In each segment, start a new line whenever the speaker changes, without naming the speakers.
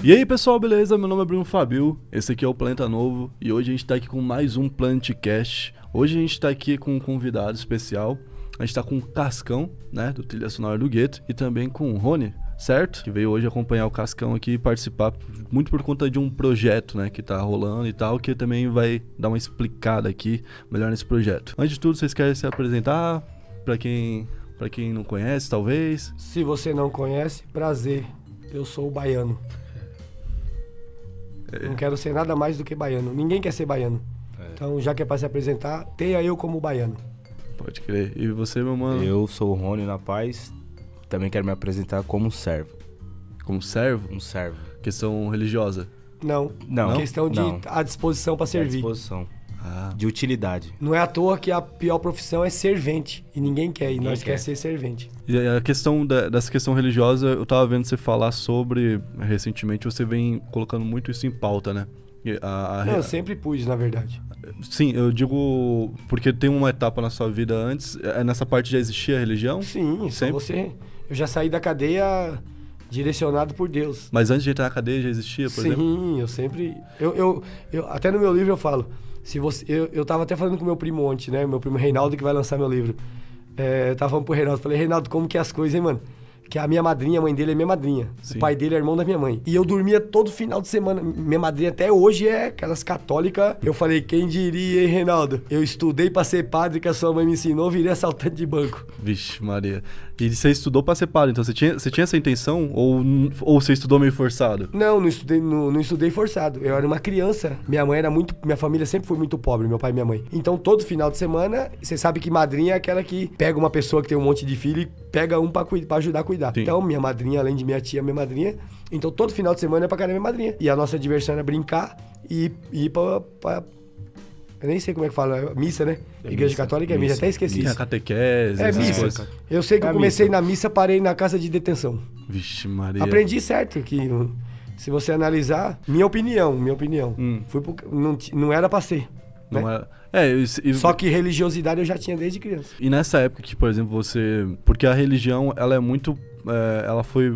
E aí pessoal, beleza? Meu nome é Bruno Fabio, esse aqui é o Planeta Novo e hoje a gente tá aqui com mais um Planetcast. Hoje a gente tá aqui com um convidado especial, a gente tá com o Cascão, né, do Trilha Sonora do Gueto e também com o Rony, certo? Que veio hoje acompanhar o Cascão aqui e participar muito por conta de um projeto, né, que tá rolando e tal, que também vai dar uma explicada aqui melhor nesse projeto. Antes de tudo, vocês querem se apresentar para quem para quem não conhece, talvez?
Se você não conhece, prazer. Eu sou o baiano. Não quero ser nada mais do que baiano. Ninguém quer ser baiano. Então, já que é pra se apresentar, tenha eu como baiano.
Pode crer. E você, meu mano?
Eu sou o Rony na Paz. Também quero me apresentar como servo.
Como servo?
Um servo.
Questão religiosa.
Não.
Não.
Questão de
Não.
à disposição pra
À
servir.
disposição.
Ah,
De utilidade.
Não é à toa que a pior profissão é servente. E ninguém quer. E
Ninguém
nós
quer.
quer ser servente.
E a questão da- dessa questão religiosa, eu tava vendo você falar sobre recentemente, você vem colocando muito isso em pauta, né? A- a-
Não, eu sempre pus, na verdade.
Sim, eu digo porque tem uma etapa na sua vida antes, é, nessa parte já existia a religião,
Sim,
Sempre?
você. Eu já saí da cadeia direcionado por Deus.
mas antes de entrar na cadeia já existia, por
Sim,
exemplo?
eu sempre. Eu, eu, eu- até no meu livro eu falo. Se você, eu, eu tava até falando com meu primo ontem, né? Meu primo Reinaldo que vai lançar meu livro. É, eu tava falando pro Reinaldo, falei, Reinaldo, como que é as coisas, hein, mano? Que a minha madrinha, a mãe dele é minha madrinha.
Sim.
O pai dele é irmão da minha mãe. E eu dormia todo final de semana. Minha madrinha até hoje é aquelas católicas. Eu falei, quem diria, hein, Reinaldo? Eu estudei pra ser padre que a sua mãe me ensinou, virei assaltante de banco.
Vixe, Maria. E você estudou pra ser padre, então você tinha, você tinha essa intenção ou, ou você estudou meio forçado?
Não, não estudei, não, não estudei forçado. Eu era uma criança. Minha mãe era muito. Minha família sempre foi muito pobre, meu pai e minha mãe. Então, todo final de semana, você sabe que madrinha é aquela que pega uma pessoa que tem um monte de filho e pega um pra, pra ajudar a cuidar.
Sim.
Então, minha madrinha, além de minha tia, minha madrinha. Então, todo final de semana é pra cara minha madrinha. E a nossa diversão era brincar e e ir pra. pra- eu nem sei como é que fala, é missa, né?
É
Igreja
missa,
Católica é missa,
missa,
até esqueci. Isso.
catequese,
É missa.
coisas.
Eu sei que
É
eu comecei
missa.
na missa, parei na casa de detenção.
Vixe, Maria.
Aprendi certo que se você analisar, minha opinião, minha opinião,
Hum.
fui pro- não, não era pra ser. né?
Não era... É, e, e-
Só que religiosidade eu já tinha desde criança.
E nessa época que, por exemplo, você. Porque a religião, ela é muito. É, ela foi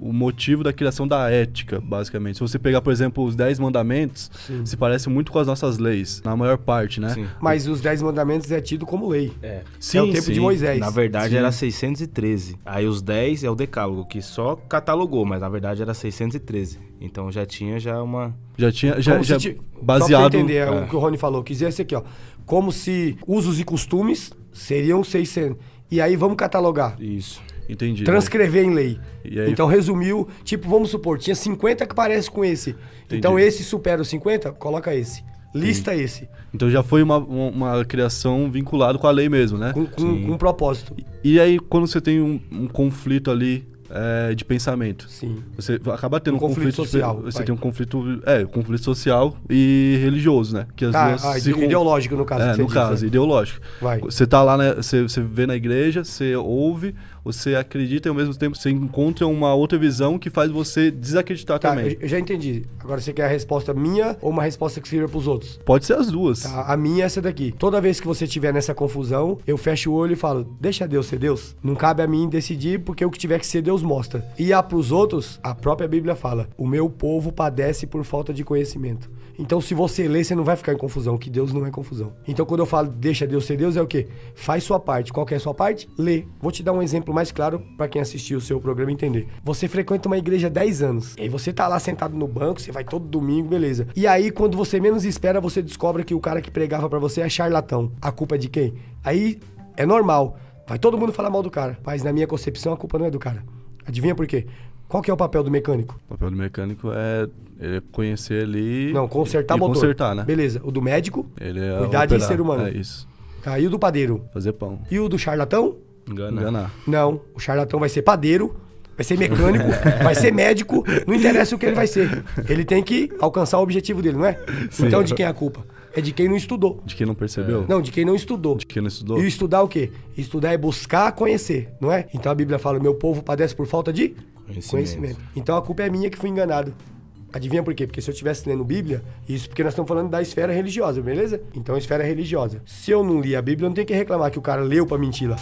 o motivo da criação da ética, basicamente. Se você pegar, por exemplo, os Dez Mandamentos,
Sim.
se parece muito com as nossas leis, na maior parte, né?
Sim.
Mas os dez mandamentos é tido como lei.
É.
é o tempo de Moisés.
Na verdade
Sim.
era 613. Aí os 10 é o decálogo, que só catalogou, mas na verdade era 613. Então já tinha já uma...
Já tinha. Já,
Como se
já
ti- Só pra
baseado.
entender é
é.
o que o Rony falou. Quis dizer isso aqui, ó. Como se usos e costumes seriam 600. E aí vamos catalogar.
Isso.
Entendi.
transcrever em lei.
E aí-
Então resumiu, tipo, vamos supor, tinha 50 que parece com esse. Então esse supera os 50, coloca esse. Lista esse.
Então já foi uma, uma, criação vinculada com a lei mesmo, né?
Com, com,
Sim.
com um propósito.
E aí, quando você tem um, um conflito ali é, de pensamento,
Sim.
Você acaba tendo
Um
um, conflito,
conflito
de-
social,
Você
vai.
tem um conflito, é, um conflito social e religioso, né? Que as
Tá,
duas
ah,
se
ideológico no caso.
É, no
diz,
caso,
né?
ideológico.
Vai.
Você tá lá, né? Você, você vê na igreja, você ouve, você acredita e ao mesmo tempo você encontra uma outra visão que faz você desacreditar
Tá,
também.
eu, já entendi. Agora você quer a resposta minha ou uma resposta que sirva pros outros?
Pode ser as duas.
Tá, a minha é essa daqui. Toda vez que você tiver nessa confusão, eu fecho o olho e falo: deixa Deus ser Deus. Não cabe a mim decidir, porque o que tiver que ser, Deus mostra. E a pros outros, a própria Bíblia fala: o meu povo padece por falta de conhecimento. Então, se você ler, você não vai ficar em confusão, que Deus não é confusão. Então, quando eu falo deixa Deus ser Deus, é o quê? Faz sua parte. Qual que é a sua parte? Lê. Vou te dar um exemplo mais claro para quem assistiu o seu programa entender. Você frequenta uma igreja há 10 anos. E aí você tá lá sentado no banco, você vai todo domingo, beleza. E aí, quando você menos espera, você descobre que o cara que pregava para você é charlatão. A culpa é de quem? Aí é normal. Vai todo mundo falar mal do cara. Mas na minha concepção, a culpa não é do cara. Adivinha por quê? Qual que é o papel do mecânico?
O papel do mecânico é, é conhecer ali.
Não, consertar
e
motor.
consertar, né?
Beleza. O do médico,
Ele é
Cuidar de
operar.
ser humano.
É isso.
tá? E o do padeiro?
Fazer pão.
E o do charlatão?
Engana.
Enganar.
Não. O charlatão vai ser padeiro, vai ser mecânico, vai ser médico, não interessa o que ele vai ser. Ele tem que alcançar o objetivo dele, não é? Então de quem é a culpa? É de quem não estudou.
De quem não percebeu?
Não, de quem não estudou.
De quem não estudou?
E estudar o quê? Estudar é buscar conhecer, não é? Então a Bíblia fala: meu povo padece por falta de
Conhecimento.
conhecimento. Então a culpa é minha que fui enganado. Adivinha por quê? Porque se eu estivesse lendo Bíblia, isso porque nós estamos falando da esfera religiosa, beleza? Então esfera religiosa. Se eu não li a Bíblia, eu não tenho que reclamar que o cara leu pra mentir lá.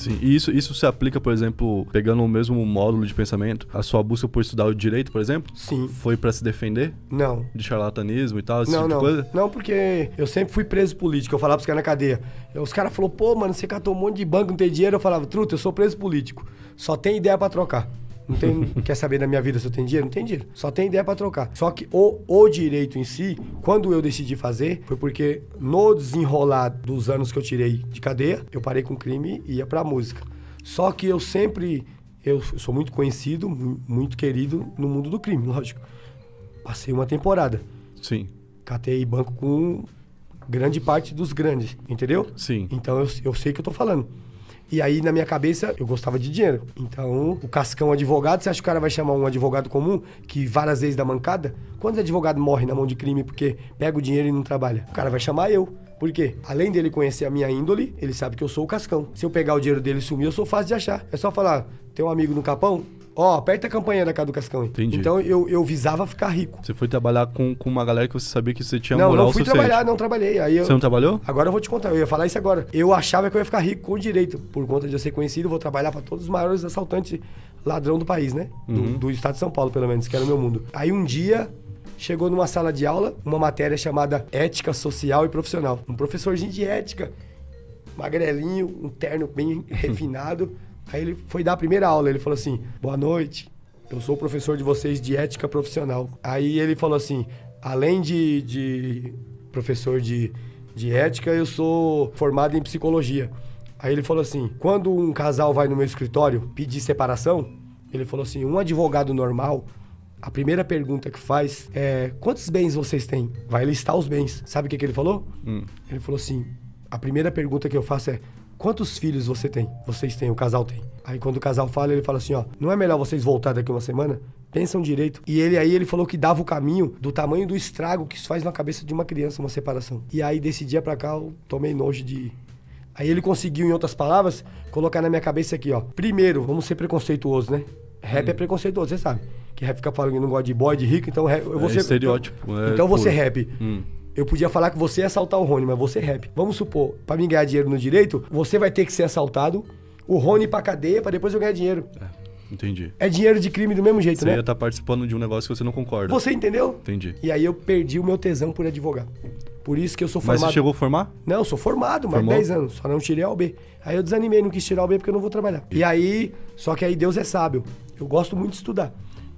Sim. E isso, isso se aplica, por exemplo, pegando o mesmo módulo de pensamento, a sua busca por estudar o direito, por exemplo?
Sim.
Foi pra se defender
Não.
de charlatanismo e tal, esse
Não,
tipo
não.
de coisa?
Não, porque eu sempre fui preso político. Eu falava pros caras na cadeia. Eu- Os caras falaram, pô, mano, você catou um monte de banco, não tem dinheiro. Eu falava, truta, eu sou preso político. Só tem ideia pra trocar. Não tem, quer saber da minha vida se eu tenho dinheiro? Não tem dinheiro. Só tem ideia pra trocar. Só que o, o direito em si, quando eu decidi fazer, foi porque no desenrolar dos anos que eu tirei de cadeia, eu parei com crime e ia pra música. Só que eu sempre. Eu sou muito conhecido, mu- muito querido no mundo do crime, lógico. Passei uma temporada.
Sim,
Catei banco com grande parte dos grandes, entendeu?
sim.
Então eu, eu sei o que eu tô falando. E aí, na minha cabeça, eu gostava de dinheiro. Então, o Cascão advogado, você acha que o cara vai chamar um advogado comum, que várias vezes dá mancada? Quantos advogados morrem na mão de crime porque pega o dinheiro e não trabalha? O cara vai chamar eu. Por quê? Além dele conhecer a minha índole, ele sabe que eu sou o Cascão. Se eu pegar o dinheiro dele e sumir, eu sou fácil de achar. É só falar, tem um amigo no Capão? Ó, aperta a campanha da casa do Cascão.
Entendi.
Então, eu, eu visava ficar rico.
Você foi trabalhar com, com uma galera que você sabia que você tinha
não,
moral
não fui
suficiente.
trabalhar, não trabalhei. Aí eu,
Você não trabalhou?
Agora eu vou te contar, eu ia falar isso agora. Eu achava que eu ia ficar rico com direito. Por conta de eu ser conhecido, eu vou trabalhar para todos os maiores assaltantes ladrão do país, né? Do,
Uhum.
do estado de São Paulo, pelo menos, que era o meu mundo. Aí um dia chegou numa sala de aula uma matéria chamada Ética Social e Profissional. Um professorzinho de ética, magrelinho, um terno bem refinado. Aí ele foi dar a primeira aula, ele falou assim: "Boa noite. Eu sou o professor de vocês de ética profissional". Aí ele falou assim: "Além de, de professor de, de ética, eu sou formado em psicologia". Aí ele falou assim: "Quando um casal vai no meu escritório pedir separação, ele falou assim: um advogado normal a primeira pergunta que faz é: quantos bens vocês têm? Vai listar os bens. Sabe o que, que ele falou?
Hum.
Ele falou assim: a primeira pergunta que eu faço é: quantos filhos você tem? Vocês têm, o casal tem. Aí quando o casal fala, ele fala assim: ó, não é melhor vocês voltar daqui uma semana? Pensam direito. E ele aí ele falou que dava o caminho do tamanho do estrago que isso faz na cabeça de uma criança, uma separação. E aí desse dia pra cá eu tomei nojo de. Aí ele conseguiu, em outras palavras, colocar na minha cabeça aqui, ó. Primeiro, vamos ser preconceituosos, né? Rap
Hum.
é preconceituoso, você sabe. Que rap fica falando que não gosta de boy, de rico, então rap, eu vou
É
ser.
estereótipo,
Então,
é
então você
puro.
rap.
Hum.
Eu podia falar que você ia assaltar o Rony, mas você rap. Vamos supor, pra mim ganhar dinheiro no direito, você vai ter que ser assaltado, o Rony pra cadeia pra depois eu ganhar dinheiro.
Entendi.
É dinheiro de crime do mesmo jeito,
Você
né?
ia estar participando de um negócio que você não concorda.
Você entendeu?
Entendi.
E aí eu perdi o meu tesão por advogar. Por isso que eu sou
Mas
formado.
você chegou a formar?
Não, eu sou formado, mais
Formou?
10 anos. Só não tirei a OB. Aí eu desanimei, não quis tirar a OB porque eu não vou trabalhar. E aí, só que aí Deus é sábio. Eu gosto muito de estudar.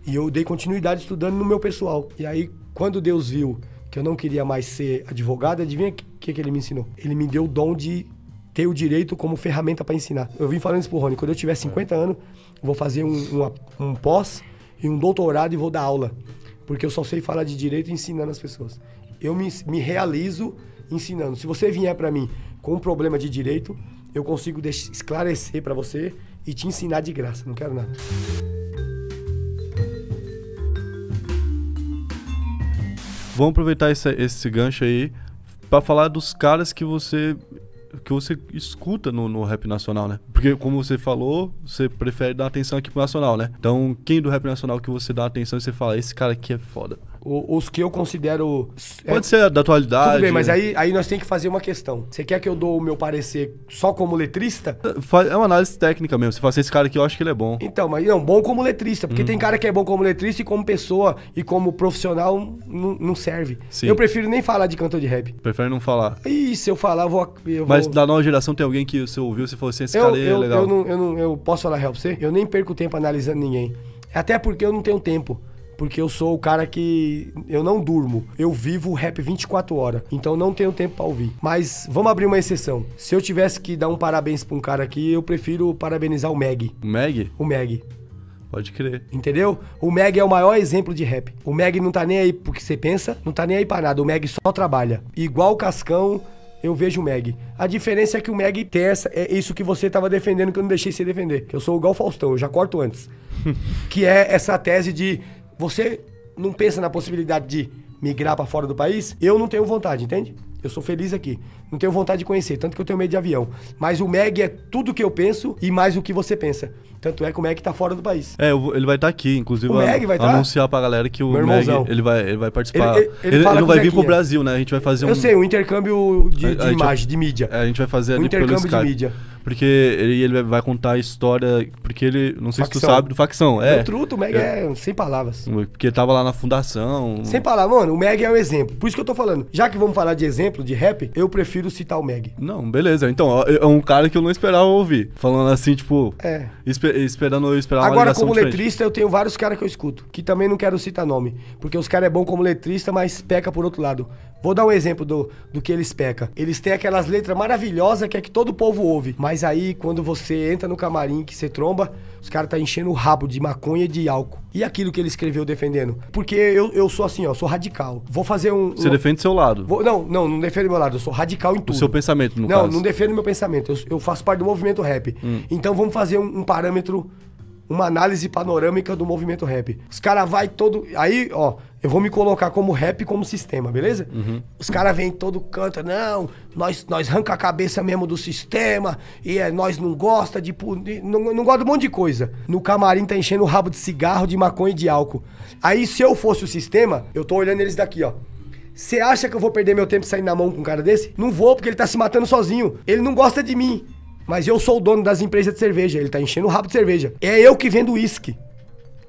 E eu dei continuidade estudando no meu pessoal. E aí, quando Deus viu que eu não queria mais ser advogado, adivinha o que, que ele me ensinou? Ele me deu o dom de ter o direito como ferramenta para ensinar. Eu vim falando isso pro Rony. Quando eu tiver 50 anos, eu vou fazer um, uma- um pós e um doutorado e vou dar aula. Porque eu só sei falar de direito ensinando as pessoas. Eu me, me realizo ensinando. Se você vier para mim com um problema de direito, eu consigo esclarecer para você e te ensinar de graça. Não quero nada.
Vamos aproveitar esse, esse gancho aí pra falar dos caras que você que você escuta no, no rap nacional, né? Porque como você falou, você prefere dar atenção aqui pro nacional, né? Então, quem do rap nacional que você dá atenção e você fala, esse cara aqui é foda.
O- os que eu considero. é,
Pode ser da atualidade.
Tudo bem, mas aí, aí nós temos que fazer uma questão. Você quer que eu dou o meu parecer só como letrista?
É uma análise técnica mesmo. Você fala assim, esse cara aqui eu acho que ele é bom.
Então, mas não, bom como letrista.
Hum.
Porque tem cara que é bom como letrista e como pessoa e como profissional não, serve.
Sim.
Eu prefiro nem falar de cantor de rap.
Prefere não falar.
Ih, se eu falar, eu vou. Eu
Mas
vou...
da nova geração tem alguém que você ouviu e você falou assim, esse
eu,
cara aí é
eu,
legal.
eu, não, eu, não, eu posso falar real pra você? Eu nem perco tempo analisando ninguém. Até porque eu não tenho tempo. Porque eu sou o cara que. Eu não durmo. Eu vivo o rap 24 horas. Então não tenho tempo pra ouvir. Mas vamos abrir uma exceção. Se eu tivesse que dar um parabéns pra um cara aqui, eu prefiro parabenizar o Meg.
O Meg?
O Meg.
Pode crer.
Entendeu? O Meg é o maior exemplo de rap. O Meg não tá nem aí pro que você pensa, não tá nem aí pra nada. O Meg só trabalha. Igual o Cascão, eu vejo o Meg. A diferença é que o Meg tem essa, é isso que você tava defendendo que eu não deixei você defender. Que eu sou igual o Faustão, eu já corto antes. que é essa tese de você não pensa na possibilidade de migrar pra fora do país? Eu não tenho vontade, entende? Eu sou feliz aqui. Não tenho vontade de conhecer, tanto que eu tenho medo de avião. Mas o Meg é tudo que eu penso e mais o que você pensa. Tanto é que o Meg tá fora do país.
É, ele vai estar aqui, inclusive.
O Meg vai tá?
Anunciar pra galera que o Meg, ele vai, ele vai participar.
Ele- ele- ele fala
não vai vir pro. Brasil, né? A gente vai fazer um...
Eu sei, um intercâmbio de,
A-
de
a
imagem, de mídia.
É, a gente vai fazer
Um
ali pelo
intercâmbio de mídia.
Porque ele, ele vai contar a história. Porque ele. Não sei se tu
Facção.
sabe, do facção.
É.
É.
O truto, o Meg é. sem palavras.
Porque ele tava lá na fundação.
Sem palavras, mano, o Meg é o exemplo. Por isso que eu tô falando. Já que vamos falar de exemplo, de rap, eu prefiro citar o Meg.
Não, beleza. Então, é um cara que eu não esperava ouvir. Falando assim, tipo.
É.
espe- esperando eu esperar
Agora, como
diferente.
letrista, eu tenho vários caras que eu escuto, que também não quero citar nome. Porque os caras é bom como letrista, mas peca por outro lado. Vou dar um exemplo do, do que eles pecam. Eles têm aquelas letras maravilhosas que é que todo o povo ouve. Mas aí, quando você entra no camarim, que você tromba, os caras tá enchendo o rabo de maconha e de álcool. E aquilo que ele escreveu defendendo? Porque eu, eu sou assim, ó, sou radical. Vou fazer um.
Você
um-
defende seu lado.
Vou- não, não, não defendo meu lado. Eu sou radical em
O
tudo.
seu pensamento, no
não,
caso.
não defendo meu pensamento. Eu, eu faço parte do movimento rap. Então vamos fazer um, um parâmetro, uma análise panorâmica do movimento rap. Os caras vai todo. Aí, ó, eu vou me colocar como rap como sistema, beleza? Os caras vêm todo canto, não, nós, nós arranca a cabeça mesmo do sistema, e é, nós não gosta de- Não, não gosta de um monte de coisa. No camarim tá enchendo o rabo de cigarro, de maconha e de álcool. Aí, se eu fosse o sistema, eu tô olhando eles daqui, ó. Você acha que eu vou perder meu tempo saindo na mão com um cara desse? Não vou, porque ele tá se matando sozinho. Ele não gosta de mim. Mas eu sou o dono das empresas de cerveja. Ele tá enchendo o rabo de cerveja. É eu que vendo uísque.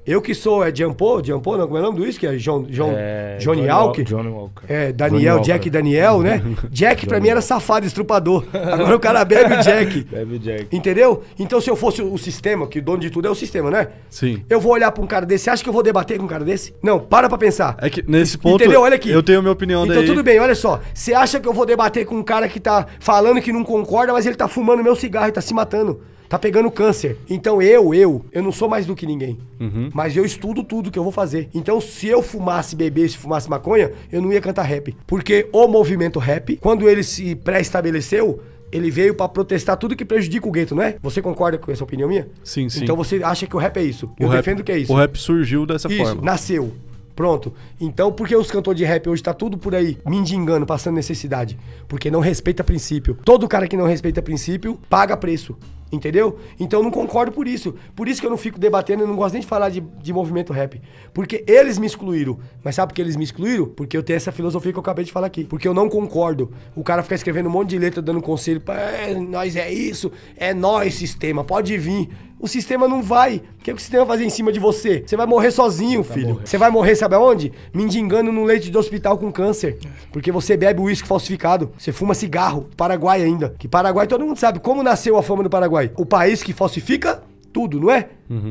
Eu que sou, é Jampô, Jampô, não, como é o nome do uísque? É John, John,
É,
Johnny
Johnny? Walker. Johnny Walker.
É,
Johnny
Daniel,
Walker.
Jack Daniel, né? Jack pra mim era safado, estrupador. Agora o cara bebe o Jack.
Bebe Jack.
Entendeu? Então se eu fosse o sistema, que o dono de tudo é o sistema, né?
Sim.
Eu vou olhar pra um cara desse, você acha que eu vou debater com um cara desse? Não, para pra pensar.
É que nesse ponto.
Entendeu? Olha aqui.
Eu tenho minha opinião
Então
daí.
tudo bem, olha só. Você acha que eu vou debater com um cara que tá falando que não concorda, mas ele tá fumando meu cigarro e tá se matando. Tá pegando câncer. Então eu, eu, eu não sou mais do que ninguém.
Uhum.
Mas eu estudo tudo que eu vou fazer. Então se eu fumasse, bebesse, fumasse maconha, eu não ia cantar rap. Porque o movimento rap, quando ele se pré-estabeleceu, ele veio pra protestar tudo que prejudica o gueto, não é? Você concorda com essa opinião minha?
Sim, sim.
Então você acha que o rap é isso.
O
eu
rap-
defendo que é isso.
O rap surgiu dessa
Isso,
forma.
nasceu. Pronto. Então, por que os cantores de rap hoje tá tudo por aí mendigando, passando necessidade? Porque não respeita princípio. Todo cara que não respeita princípio paga preço. Entendeu? Então eu não concordo por isso. Por isso que eu não fico debatendo, eu não gosto nem de falar de, de movimento rap. Porque eles me excluíram. Mas sabe por que eles me excluíram? Porque eu tenho essa filosofia que eu acabei de falar aqui. Porque eu não concordo. O cara fica escrevendo um monte de letra, dando conselho. É, nós é isso, é nós, sistema, pode vir. O sistema não vai. O que, que o sistema vai fazer em cima de você? Você vai morrer sozinho, filho. Você vai morrer, sabe aonde? Mendigando no leite de hospital com câncer. Porque você bebe uísque falsificado. Você fuma cigarro. Paraguai ainda. Que Paraguai, todo mundo sabe como nasceu a fama do Paraguai. O país que falsifica tudo, não é?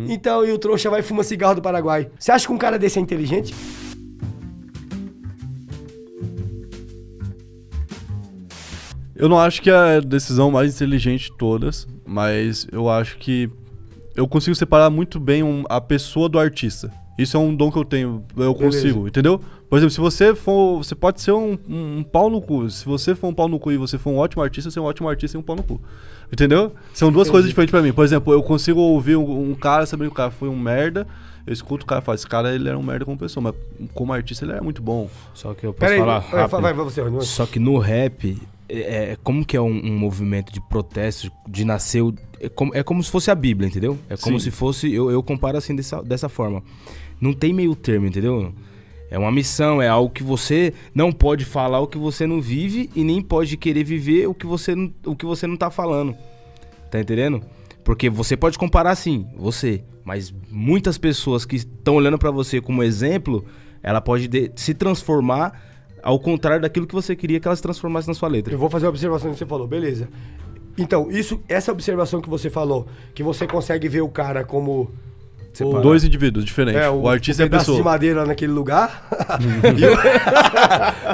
Então, e o trouxa vai e fuma cigarro do Paraguai. Você acha que um cara desse é inteligente?
Eu não acho que é a decisão mais inteligente de todas, mas eu acho que eu consigo separar muito bem um- a pessoa do artista. Isso é um dom que eu tenho, eu
Beleza.
consigo, entendeu? Por exemplo, se você for. Você pode ser um, um- um pau no cu. Se você for um pau no cu e você for um ótimo artista, você é um ótimo artista e um pau no cu. Entendeu? São duas coisas diferentes pra mim. Por exemplo, eu consigo ouvir um, um cara sabendo que o cara foi um merda. Eu escuto o cara e falo, esse cara ele era um merda como pessoa, mas como artista ele era muito bom.
Só que eu posso
Pera aí,
falar
vai,
rápido.
vai, vai você.
Só que no rap, é, é- como que é um, um movimento de protesto, de nascer... É como, é como se fosse a Bíblia, entendeu? É como
Sim.
se fosse... Eu, eu comparo assim dessa, dessa forma. Não tem meio termo, entendeu? É uma missão, é algo que você não pode falar o que você não vive e nem pode querer viver o que você não, o que você não tá falando. Tá entendendo? Porque você pode comparar sim, você, mas muitas pessoas que estão olhando pra você como exemplo, ela pode de- se transformar ao contrário daquilo que você queria que ela se transformasse na sua letra.
Eu vou fazer a observação que você falou, beleza. Então, isso, essa observação que você falou, que você consegue ver o cara como.
Separado.
Dois indivíduos diferentes.
É,
o, artista e a
pedaço
pessoa.
de madeira naquele lugar.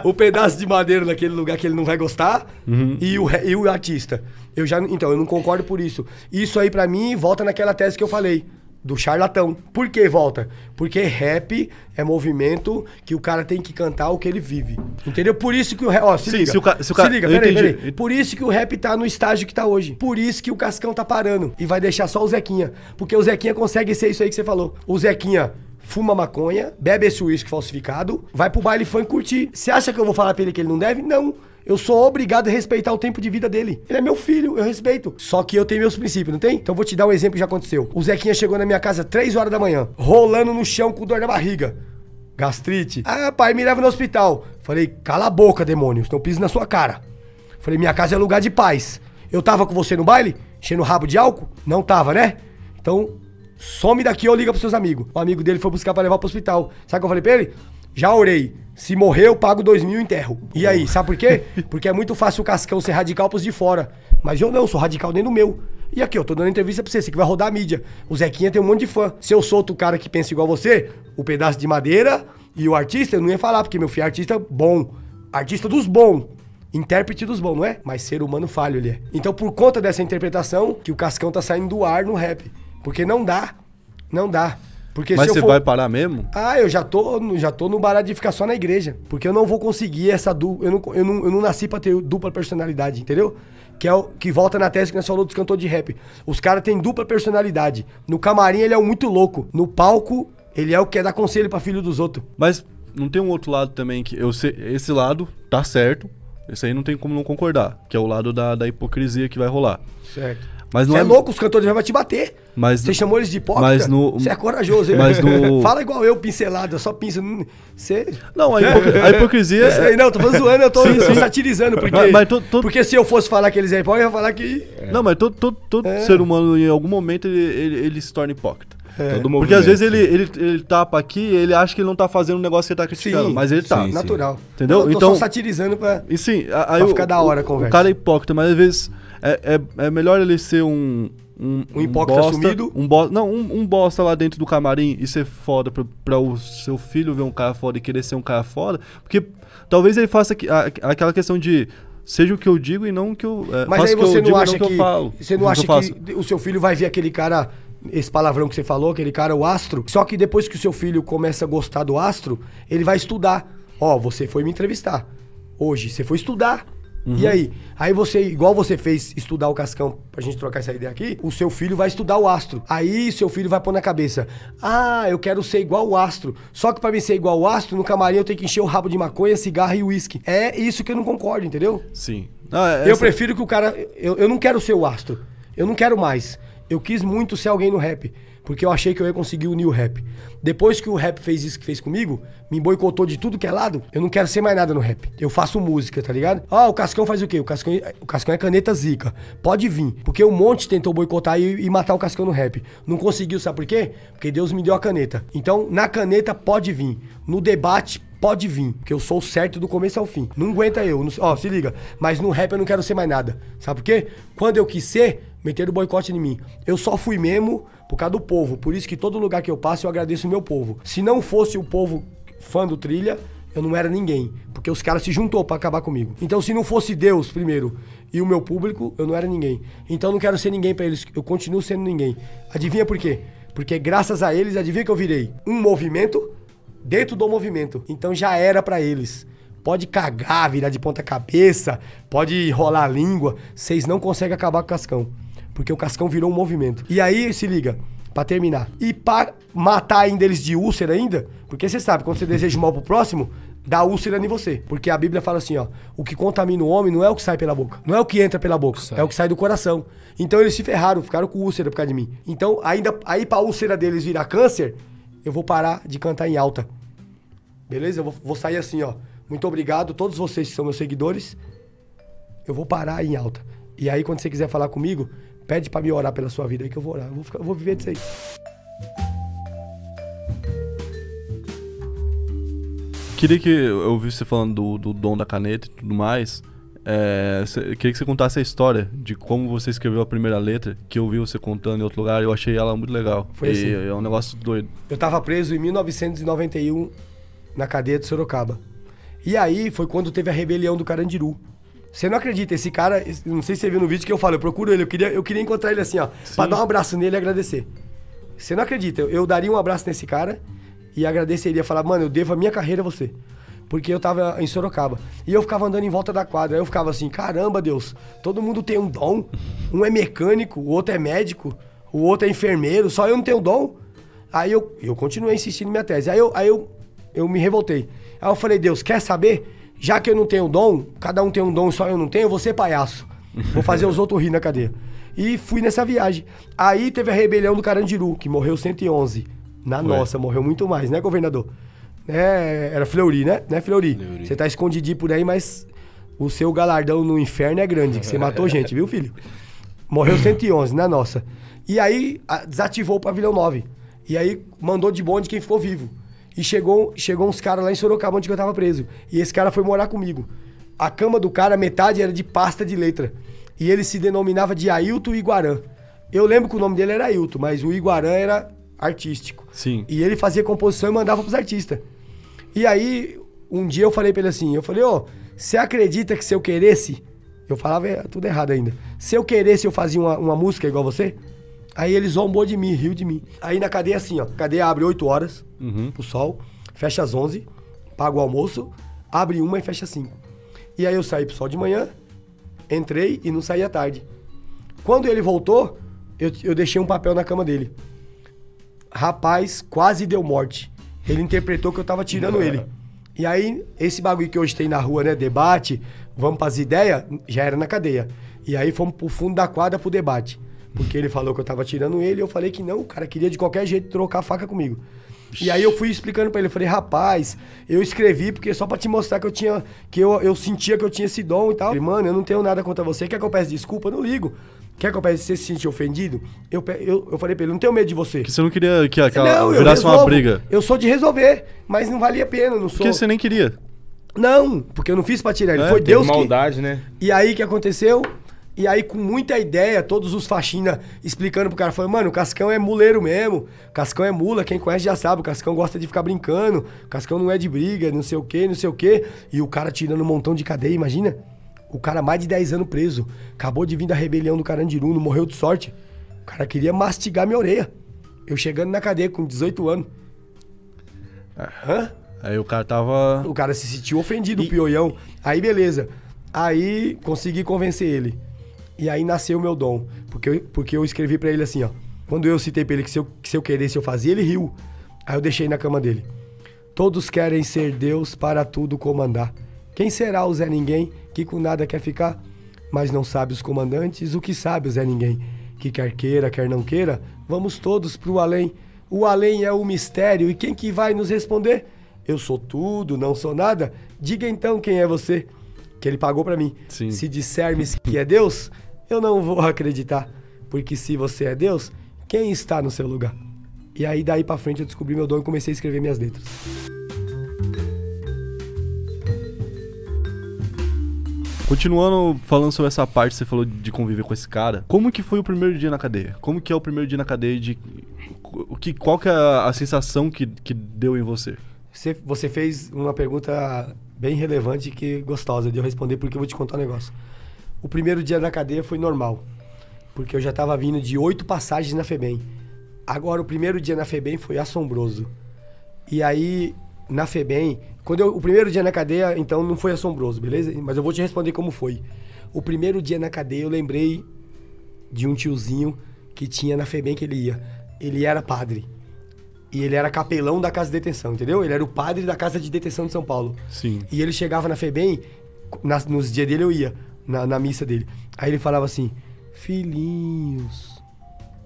E o, o pedaço de madeira naquele lugar que ele não vai gostar.
Uhum.
E, o, e o artista. Eu já, então, eu não concordo por isso. Isso aí, pra mim, volta naquela tese que eu falei. Do charlatão. Por que volta? Porque rap é movimento que o cara tem que cantar o que ele vive. Entendeu? Por isso que o rap. Ó, se
Sim,
liga.
se o ca- se o ca-
liga,
eu
peraí,
entendi.
peraí. Por isso que o rap tá no estágio que tá hoje. Por isso que o Cascão tá parando. E vai deixar só o Zequinha. Porque o Zequinha consegue ser isso aí que você falou. O Zequinha fuma maconha, bebe esse uísque falsificado, vai pro baile funk curtir. Você acha que eu vou falar pra ele que ele não deve? Não. Eu sou obrigado a respeitar o tempo de vida dele. Ele é meu filho, eu respeito. Só que eu tenho meus princípios, não tem? Então vou te dar um exemplo que já aconteceu. O Zequinha chegou na minha casa 3 horas da manhã, rolando no chão com dor na barriga. Gastrite. Ah, pai, me leva no hospital. Falei, cala a boca, demônio, senão piso na sua cara. Falei, minha casa é lugar de paz. Eu tava com você no baile? Enchendo o rabo de álcool? Não tava, né? Então, some daqui ou liga pros seus amigos. O amigo dele foi buscar pra levar pro hospital. Sabe o que eu falei pra ele? Já orei. Se morrer, eu pago dois mil e enterro. E aí, sabe por quê? Porque é muito fácil o Cascão ser radical pros de fora. Mas eu não, sou radical dentro do meu. E aqui, eu tô dando entrevista pra você, você que vai rodar a mídia. O Zequinha tem um monte de fã. Se eu sou outro cara que pensa igual você, o pedaço de madeira e o artista, eu não ia falar, porque meu filho é artista bom. Artista dos bons. Intérprete dos bons, não é? Mas ser humano falho ele é. Então, por conta dessa interpretação, que o Cascão tá saindo do ar no rap. Porque não dá. Não dá. Porque
Mas você
for-
vai parar mesmo?
ah, eu já tô, no- já tô no barato de ficar só na igreja. Porque eu não vou conseguir essa dupla. Eu não, eu, não, eu não nasci pra ter dupla personalidade, entendeu? Que é o que volta na tese que nós falou dos cantores de rap. Os caras têm dupla personalidade. No camarim ele é o muito louco. No palco, ele é o que quer dar conselho pra filho dos outros.
Mas não tem um outro lado também que eu sei, esse lado tá certo. Esse aí não tem como não concordar, que é o lado da, da hipocrisia que vai rolar.
Certo.
Mas não
Você é,
é,
louco, os cantores vão te bater.
Mas
Você chamou eles de hipócrita?
mas no-
Você é corajoso, hein?
mas no-
Fala igual eu, pincelado, eu só pinço. Hum, Você.
Não, a, hipo- a hipocrisia
Eu sei, não, tô falando zoando, eu tô,
Sim, sim.
satirizando, porque.
Mas- mas tô- tô-
Porque se eu fosse falar que eles é hipócrita, eu ia falar que.
Não, mas todo, todo, todo
É.
ser humano, em algum momento, ele, ele, ele se torna hipócrita.
Todo
Porque às vezes ele, ele, ele tapa aqui e ele acha que ele não tá fazendo um negócio que ele tá criticando,
Sim,
mas ele tá.
sim.
Natural.
Entendeu?
Eu tô
Então-
só satirizando pra.
E sim, aí
Pra
o,
ficar da hora a
o-
conversa.
O cara é hipócrita, mas às vezes é, é, é melhor ele ser um. Um,
Um hipócrita
bosta,
assumido?
Um bo, não, um, um bosta lá dentro do camarim e ser foda pra, pra o seu filho ver um cara foda e querer ser um cara foda. Porque talvez ele faça aqui- a- aquela questão de seja o que eu digo e não o que eu. É,
Mas aí
que
você não acha que.
eu falo.
Você não acha
faço.
que o seu filho vai ver aquele cara. Esse palavrão que você falou, aquele cara, o astro. Só que depois que o seu filho começa a gostar do astro, ele vai estudar. Ó, você foi me entrevistar. Hoje, você foi estudar.
Uhum.
E aí? Aí você, igual você fez estudar o Cascão pra gente trocar essa ideia aqui, o seu filho vai estudar o astro. Aí seu filho vai pôr na cabeça: Ah, eu quero ser igual o astro. Só que pra mim ser igual o astro, no camarim eu tenho que encher o rabo de maconha, cigarro e uísque. É isso que eu não concordo, entendeu?
Sim. Não, é-
Eu prefiro que o cara. Eu, eu não quero ser o astro. Eu não quero mais. Eu quis muito ser alguém no rap. Porque eu achei que eu ia conseguir unir o rap. Depois que o rap fez isso que fez comigo, me boicotou de tudo que é lado, eu não quero ser mais nada no rap. Eu faço música, tá ligado? Ah, o Cascão faz o quê? O Cascão, o Cascão é caneta zica. Pode vir. Porque o Monte tentou boicotar e, e matar o Cascão no rap. Não conseguiu, sabe por quê? Porque Deus me deu a caneta. Então, na caneta pode vir. No debate pode vir, porque eu sou o certo do começo ao fim. Não aguenta eu. não- Ó, se liga. Mas no rap eu não quero ser mais nada. Sabe por quê? Quando eu quis ser, meteram boicote em mim. Eu só fui mesmo por causa do povo. Por isso que todo lugar que eu passo eu agradeço o meu povo. Se não fosse o povo fã do Trilha, eu não era ninguém. Porque os caras se juntou pra acabar comigo. Então se não fosse Deus primeiro e o meu público, eu não era ninguém. Então eu não quero ser ninguém pra eles. Eu continuo sendo ninguém. Adivinha por quê? Porque graças a eles, adivinha que eu virei? Um movimento dentro do movimento. Então já era pra eles. Pode cagar, virar de ponta cabeça, pode rolar a língua, vocês não conseguem acabar com o Cascão. Porque o Cascão virou um movimento. E aí, se liga, pra terminar. E pra matar ainda eles de úlcera ainda, porque você sabe, quando você deseja o mal pro próximo, dá úlcera em você. Porque a Bíblia fala assim, ó, o que contamina o homem não é o que sai pela boca, não é o que entra pela boca, é o que sai do coração. Então eles se ferraram, ficaram com úlcera por causa de mim. Então, ainda aí pra úlcera deles virar câncer, eu vou parar de cantar em alta. Beleza? Eu vou, vou sair assim, ó. Muito obrigado, todos vocês que são meus seguidores. Eu vou parar em alta. E aí, quando você quiser falar comigo, pede pra me orar pela sua vida aí que eu vou orar. Eu vou, ficar- eu vou viver disso aí.
Queria que eu ouvi você falando do, do dom da caneta e tudo mais. É, queria que você contasse a história de como você escreveu a primeira letra, que eu vi você contando em outro lugar. Eu achei ela muito legal.
Foi
E
assim.
É um negócio doido.
Eu tava preso em 1991 na cadeia de Sorocaba. E aí foi quando teve a rebelião do Carandiru. Você não acredita, esse cara, não sei se você viu no vídeo que eu falo, eu procuro ele, eu queria, eu queria encontrar ele assim, ó, pra dar um abraço nele e agradecer. Você não acredita, eu, eu daria um abraço nesse cara e agradeceria, falar, mano, eu devo a minha carreira a você. Porque eu tava em Sorocaba. E eu ficava andando em volta da quadra. Aí eu ficava assim, caramba, Deus, todo mundo tem um dom. Um é mecânico, o outro é médico, o outro é enfermeiro, só eu não tenho dom. Aí eu, eu continuei insistindo em minha tese. Aí eu, aí eu, eu me revoltei. Aí eu falei, Deus, quer saber? Já que eu não tenho dom, cada um tem um dom, só eu não tenho, eu vou ser palhaço. Vou fazer os outros rir na cadeia. E fui nessa viagem. Aí teve a rebelião do Carandiru, que morreu 111. Na nossa, morreu muito mais, né, governador? É, era Fleury, né? Né, Fleury?
Fleury.
Você tá escondidinho por aí, mas o seu galardão no inferno é grande, que você matou gente, viu, filho? Morreu 111, na nossa. E aí a- desativou o pavilhão 9. E aí mandou de bonde quem ficou vivo. E chegou, chegou uns caras lá em Sorocaba onde que eu tava preso. E esse cara foi morar comigo. A cama do cara, metade era de pasta de letra. E ele se denominava de Ailton Iguarã. Eu lembro que o nome dele era Ailton, mas o Iguarã era artístico.
Sim.
E ele fazia composição e mandava pros artistas. E aí, um dia eu falei pra ele assim, eu falei, ô, você acredita que se eu queresse, eu falava é, tudo errado ainda, se eu queresse eu fazia uma, uma música igual você? Aí ele zombou de mim, riu de mim. Aí na cadeia assim, ó, cadeia abre 8 horas pro sol, fecha às 11, paga o almoço, abre uma e fecha às 5. E aí eu saí pro sol de manhã, entrei e não saí à tarde. Quando ele voltou, eu, eu deixei um papel na cama dele. Rapaz, quase deu morte. Ele interpretou que eu tava tirando ele. E aí, esse bagulho que hoje tem na rua, né? Debate, vamos pras ideias, já era na cadeia. E aí fomos pro fundo da quadra pro debate. Porque ele falou que eu tava tirando ele, eu falei que não, o cara queria de qualquer jeito trocar a faca comigo. E aí eu fui explicando pra ele, eu falei, rapaz, eu escrevi porque só pra te mostrar que eu tinha, que eu, eu sentia que eu tinha esse dom e tal. Ele, Mano, eu não tenho nada contra você, quer que eu peça desculpa? Eu não ligo. Quer que eu peça você se sentir ofendido? Eu, eu, eu falei pra ele, não tenho medo de você.
Que você não queria que aquela
Não, eu
virasse uma briga.
Eu sou de resolver, mas não valia a pena, não sou.
Porque você nem queria.
Não, porque eu não fiz pra tirar ele.
É,
Foi Deus que.
maldade, né?
E aí que aconteceu? E aí, com muita ideia, todos os faxina explicando pro cara, falando, mano, o Cascão é muleiro mesmo, Cascão é mula, quem conhece já sabe, o Cascão gosta de ficar brincando, o Cascão não é de briga, não sei o quê, não sei o quê. E o cara tirando um montão de cadeia, imagina? O cara mais de 10 anos preso, acabou de vir da rebelião do Carandiru, não morreu de sorte. O cara queria mastigar minha orelha. Eu chegando na cadeia com 18 anos. Hã?
Aí o cara tava.
O cara se sentiu ofendido, o pioião. Aí, beleza. Aí, consegui convencer ele. E aí nasceu o meu dom. Porque eu, porque eu escrevi pra ele assim, ó. Quando eu citei pra ele que se eu, que se eu queresse eu fazia, ele riu. Aí eu deixei na cama dele. Todos querem ser Deus para tudo comandar. Quem será o Zé Ninguém que com nada quer ficar? Mas não sabe os comandantes o que sabe o Zé Ninguém. Que quer queira, quer não queira, vamos todos pro além. O além é o mistério e quem que vai nos responder? Eu sou tudo, não sou nada. Diga então quem é você. Que ele pagou pra mim.
Sim.
Se disser-me que é Deus, eu não vou acreditar. Porque se você é Deus, quem está no seu lugar? E aí daí pra frente eu descobri meu dom e comecei a escrever minhas letras.
Continuando falando sobre essa parte, você falou de conviver com esse cara. Como que foi o primeiro dia na cadeia? Como que é o primeiro dia na cadeia de. O que, qual que é a, sensação que, que deu em você?
Você, você fez uma pergunta bem relevante e gostosa de eu responder, porque eu vou te contar um negócio. O primeiro dia na cadeia foi normal, porque eu já estava vindo de oito passagens na FEBEM. Agora, o primeiro dia na FEBEM foi assombroso. E aí, na FEBEM, quando eu, o primeiro dia na cadeia, então não foi assombroso, beleza? Mas eu vou te responder como foi. O primeiro dia na cadeia, eu lembrei de um tiozinho que tinha na FEBEM que ele ia. Ele era padre. E ele era capelão da casa de detenção, entendeu? Ele era o padre da casa de detenção de São Paulo.
Sim.
E ele chegava na FEBEM, nas- nos dias dele eu ia, na, na missa dele. Aí ele falava assim: Filhinhos,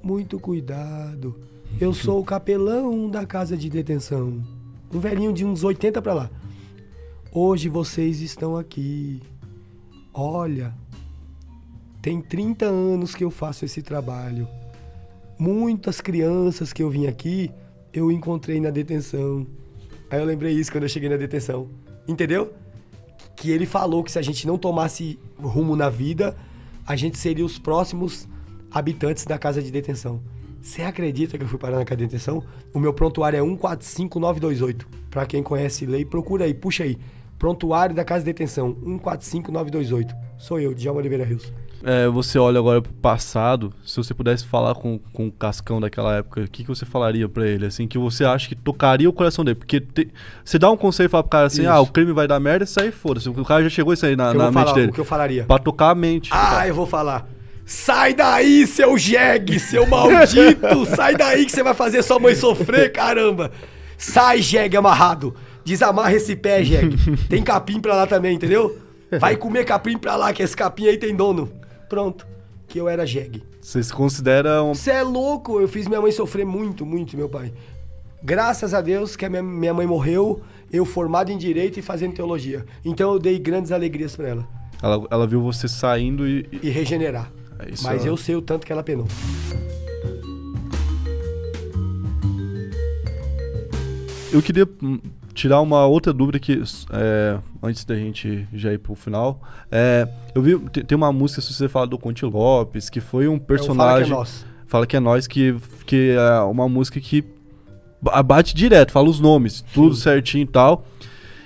muito cuidado. Eu sou o capelão da casa de detenção. Um velhinho de uns 80 pra lá. Hoje vocês estão aqui. Olha, tem 30 anos que eu faço esse trabalho. Muitas crianças que eu vim aqui, eu encontrei na detenção. Aí eu lembrei isso quando eu cheguei na detenção. Entendeu? Que ele falou que se a gente não tomasse rumo na vida, a gente seria os próximos habitantes da casa de detenção. Você acredita que eu fui parar na casa de detenção? O meu prontuário é 145928. Pra quem conhece lei, procura aí, puxa aí. Prontuário da casa de detenção, 145928. Sou eu, Djalma Oliveira Rios.
É, você olha agora pro passado, se você pudesse falar com, com o Cascão daquela época, o que, que você falaria pra ele, assim, que você acha que tocaria o coração dele? Porque te- você dá um conselho e fala pro cara assim,
Isso.
ah, o crime vai dar merda, isso aí foda-se. O cara já chegou isso aí na, na mente
falar
dele.
o que eu falaria.
Pra tocar a mente.
Ah, eu vou falar. Sai daí, seu jegue, seu maldito! Sai daí que você vai fazer sua mãe sofrer, caramba! Sai, jegue amarrado! Desamarra esse pé, jegue. Tem capim pra lá também, entendeu? Vai comer capim pra lá, que esse capim aí tem dono. Pronto. Que eu era jegue.
Você se considera um...
Você é louco? Eu fiz minha mãe sofrer muito, muito, meu pai. Graças a Deus que a minha, minha mãe morreu, eu formado em Direito e fazendo Teologia. Então eu dei grandes alegrias pra ela.
Ela, ela viu você saindo e, e-
regenerar.
É isso,
Mas eu sei o tanto que ela penou.
Eu queria tirar uma outra dúvida que, é, antes da gente já ir pro final. É, eu vi, te- tem uma música, se você fala do Conte Lopes, que foi um personagem.
fala que é nós.
Fala que é nós, que, que é uma música que ba- bate direto, fala os nomes, tudo certinho e tal.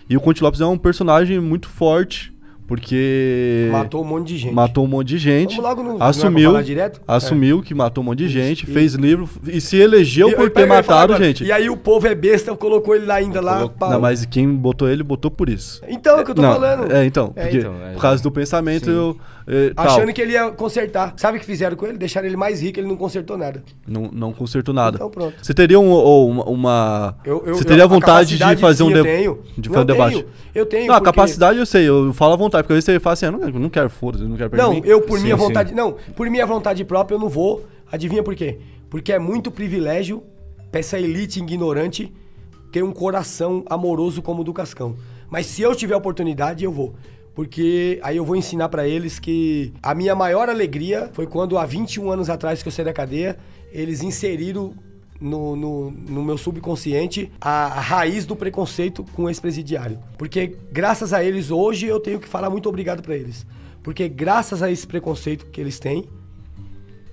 E o Conte Lopes é um personagem muito forte, porque
Matou um monte de gente.
matou um monte de gente.
Vamos logo no. é
assumiu, assumiu que matou um monte de gente, fez livro e se elegeu
E-
por
eu-
ter
eu
matado
agora,
gente.
E aí o povo é besta, colocou ele lá ainda lá.
Não, mas quem botou ele, botou por isso.
Então, é o que eu tô
Não,
falando.
É, então.
É,
porque
então, é.
por causa do pensamento, eu. tal,
Achando que ele ia consertar. Sabe o que fizeram com ele? Deixaram ele mais rico, ele não consertou nada.
não, não consertou nada.
Então pronto.
Você teria um, ou uma. uma-
Eu, eu,
você
eu-
teria
a
vontade de fazer um
sim,
de-
eu tenho.
de fazer um
eu
debate?
Tenho, eu tenho.
Não, a
porque-
capacidade eu sei, eu falo à vontade, porque às vezes você fala assim, ah, não, eu não quero foda-se, eu não quero perder
Não, eu por
Sim,
minha
sim.
vontade. Não, por minha vontade própria eu não vou. Adivinha por quê? Porque é muito privilégio pra essa elite ignorante ter um coração amoroso como o do Cascão. Mas se eu tiver oportunidade, eu vou. Porque aí eu vou ensinar pra eles que a minha maior alegria foi quando há 21 anos atrás que eu saí da cadeia, eles inseriram no, no, no meu subconsciente a, a raiz do preconceito com o ex-presidiário. Porque graças a eles hoje eu tenho que falar muito obrigado pra eles. Porque graças a esse preconceito que eles têm,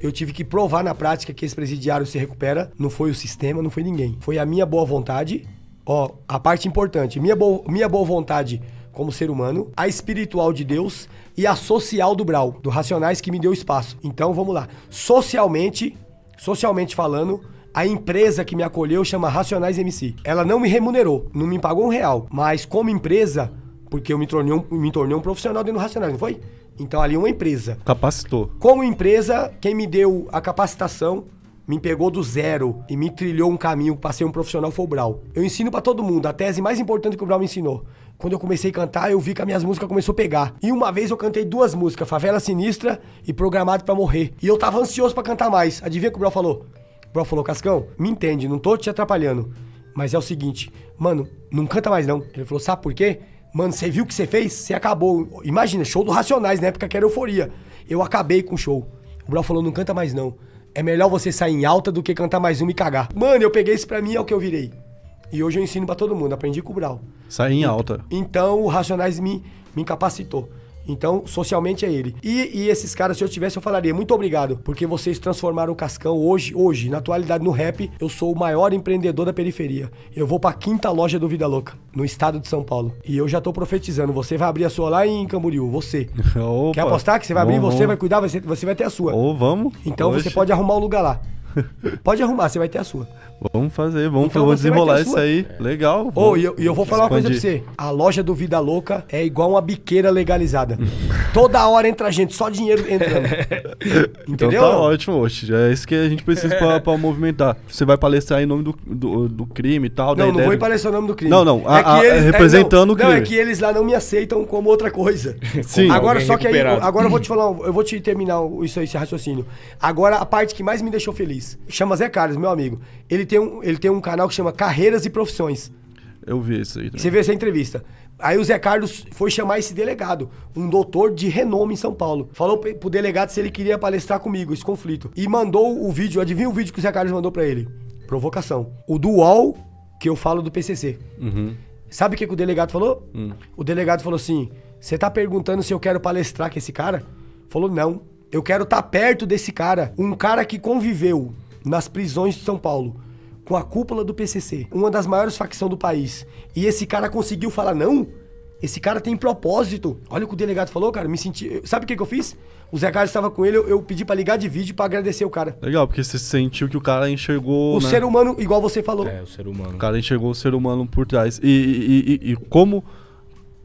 eu tive que provar na prática que esse presidiário se recupera. Não foi o sistema, não foi ninguém. Foi a minha boa vontade. Ó, a parte importante. Minha, bo minha boa vontade como ser humano, a espiritual de Deus e a social do Brau, do Racionais que me deu espaço. Então vamos lá. Socialmente, socialmente falando, a empresa que me acolheu chama Racionais MC. Ela não me remunerou, não me pagou um real, mas como empresa, porque eu me tornei um, me tornei um profissional dentro do Racionais, não foi? Então ali uma empresa.
Capacitou.
Como empresa, quem me deu a capacitação, me pegou do zero e me trilhou um caminho para ser um profissional foi o Brau. Eu ensino para todo mundo, a tese mais importante que o Brau me ensinou. Quando eu comecei a cantar, eu vi que as minhas músicas começou a pegar. E uma vez eu cantei duas músicas, Favela Sinistra e Programado para Morrer. E eu tava ansioso para cantar mais. Adivinha o que o Brau falou? O Brau falou, Cascão, me entende, não tô te atrapalhando. Mas é o seguinte, mano, não canta mais não. Ele falou, sabe por quê? Mano, você viu o que você fez? Você acabou. Imagina, show do Racionais, na época que era euforia. Eu acabei com o show. O Brau falou, não canta mais não. É melhor você sair em alta do que cantar mais uma e cagar. Mano, eu peguei isso pra mim, é o que eu virei. E hoje eu ensino pra todo mundo, aprendi com o Brau.
Sair em alta.
Então o Racionais me, me incapacitou. Então, socialmente é ele. E, e esses caras, se eu tivesse, eu falaria, muito obrigado, porque vocês transformaram o Cascão hoje, hoje, na atualidade, no rap, eu sou o maior empreendedor da periferia. Eu vou pra quinta loja do Vida Louca, no estado de São Paulo. E eu já tô profetizando, você vai abrir a sua lá em Camboriú, você.
Opa.
Quer apostar que você vai abrir,
Vamos,
você vai cuidar, você, você vai ter a sua.
Ou vamos.
Então você
Oxe,
pode arrumar o lugar lá. Pode arrumar, você vai ter a sua.
Vamos fazer, vamos
Então ter
desenrolar isso aí. Legal.
Ô,
vamos
e eu, eu vou falar uma coisa pra
expandir.
você. A loja do Vida Louca é igual uma biqueira legalizada. Toda hora entra gente, só dinheiro entrando.
Então
Entendeu?
tá ótimo, oxe. É isso que a gente precisa pra, pra movimentar. Você vai palestrar em nome do, do, do crime e tal. da
Não, não
ideia
vou parecer o nome do crime.
Não, não, a- a- representando
não,
o crime.
Não, é que eles lá não me aceitam como outra coisa.
Sim.
Agora, só que aí, agora eu vou te falar, eu vou te terminar isso aí, esse raciocínio. Agora, a parte que mais me deixou feliz. Chama Zé Carlos, meu amigo. Ele tem um, ele tem um canal que chama Carreiras e Profissões.
Eu vi isso aí. também.
Você vê essa entrevista. Aí o Zé Carlos foi chamar esse delegado, um doutor de renome em São Paulo. Falou pro delegado se ele queria palestrar comigo, esse conflito. E mandou o vídeo, adivinha o vídeo que o Zé Carlos mandou pra ele? Provocação. O do UOL, que eu falo do PCC.
Uhum.
Sabe o que, que o delegado falou?
Hum.
O delegado falou assim: Você tá perguntando se eu quero palestrar com esse cara? Falou: Não. Eu quero estar perto desse cara. Um cara que conviveu nas prisões de São Paulo com a cúpula do PCC, uma das maiores facções do país. E esse cara conseguiu falar: Não. Esse cara tem propósito. Olha o que o delegado falou, cara. Me senti. Sabe o que, que eu fiz? O Zé Carlos estava com ele, eu, eu pedi pra ligar de vídeo pra agradecer o cara.
Legal, porque você sentiu que o cara enxergou.
O
né?
ser humano, igual você falou.
É, o ser humano.
O cara enxergou o ser humano por trás. E, e- e- e como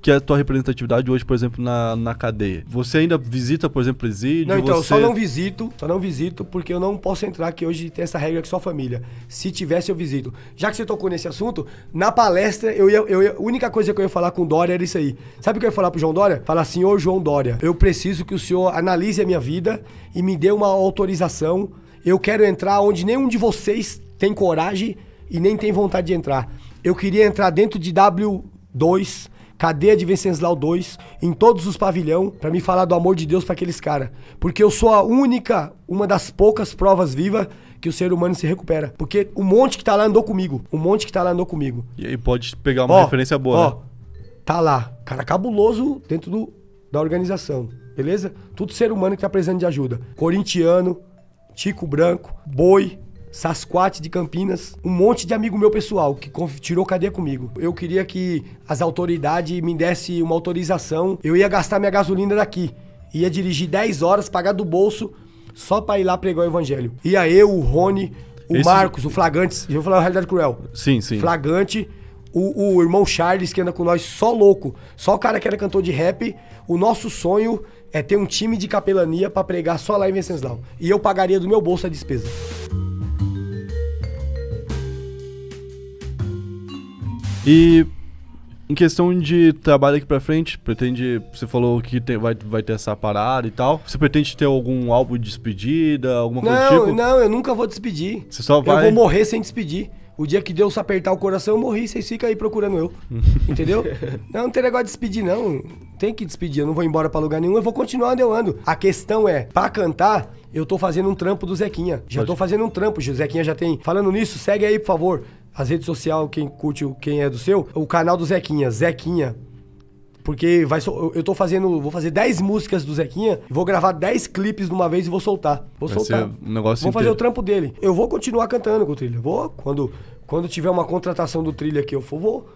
que é a tua representatividade hoje, por exemplo, na, na cadeia? Você ainda visita, por exemplo, presídio?
Não, então,
você...
só não visito, só não visito, porque eu não posso entrar que hoje tem essa regra que só família. Se tivesse, eu visito. Já que você tocou nesse assunto, na palestra, eu ia, eu ia- a única coisa que eu ia falar com o Dória era isso aí. Sabe o que eu ia falar pro João Dória? Falar, senhor João Dória, eu preciso que o senhor analise a minha vida e me dê uma autorização. Eu quero entrar onde nenhum de vocês tem coragem e nem tem vontade de entrar. Eu queria entrar dentro de W2 cadeia de Venceslau 2, em todos os pavilhão, pra me falar do amor de Deus pra aqueles caras. Porque eu sou a única, uma das poucas provas vivas que o ser humano se recupera. Porque o monte que tá lá andou comigo. O monte que tá lá andou comigo.
E aí pode pegar uma
Ó,
referência boa,
ó,
né?
tá lá, cara cabuloso dentro do, da organização, beleza? Tudo ser humano que tá precisando de ajuda. Corintiano, Tico Branco, Boi, Sasquatch de Campinas, um monte de amigo meu pessoal que tirou cadeia comigo. Eu queria que as autoridades me dessem uma autorização. Eu ia gastar minha gasolina daqui. Ia dirigir 10 horas, pagar do bolso, só pra ir lá pregar o evangelho. Ia eu, o Rony, o
Esse-
Marcos, o Flagantes. Eu vou falar a realidade cruel.
Sim, sim.
Flagante, o, o irmão Charles, que anda com nós, só louco. Só o cara que era cantor de rap. O nosso sonho é ter um time de capelania pra pregar só lá em Venceslau. E eu pagaria do meu bolso a despesa.
E em questão de trabalho aqui pra frente, pretende. Você falou que tem- vai, vai ter essa parada e tal. Você pretende ter algum álbum de despedida, alguma coisa do
Não,
tipo?
não, eu nunca vou despedir.
Você só
Eu
vai-
vou morrer sem despedir. O dia que Deus apertar o coração, eu morri, vocês ficam aí procurando eu. Entendeu? Não, não tem negócio de despedir, não. Tem que despedir, eu não vou embora pra lugar nenhum, eu vou continuar onde eu ando. A questão é, pra cantar, eu tô fazendo um trampo do Zequinha. Já
Pode.
tô fazendo um trampo, o Zequinha já tem. Falando nisso, segue aí, por favor. As redes sociais, quem curte, quem é do seu, o canal do Zequinha, Zequinha. Porque vai so- eu- tô fazendo, vou fazer 10 músicas do Zequinha, vou gravar 10 clipes de uma vez e vou soltar. Vou
Vai
soltar.
um negócio
vou fazer
inteiro.
o trampo dele. Eu vou continuar cantando com o Trilha. Vou, quando, quando tiver uma contratação do Trilha aqui, eu for, vou.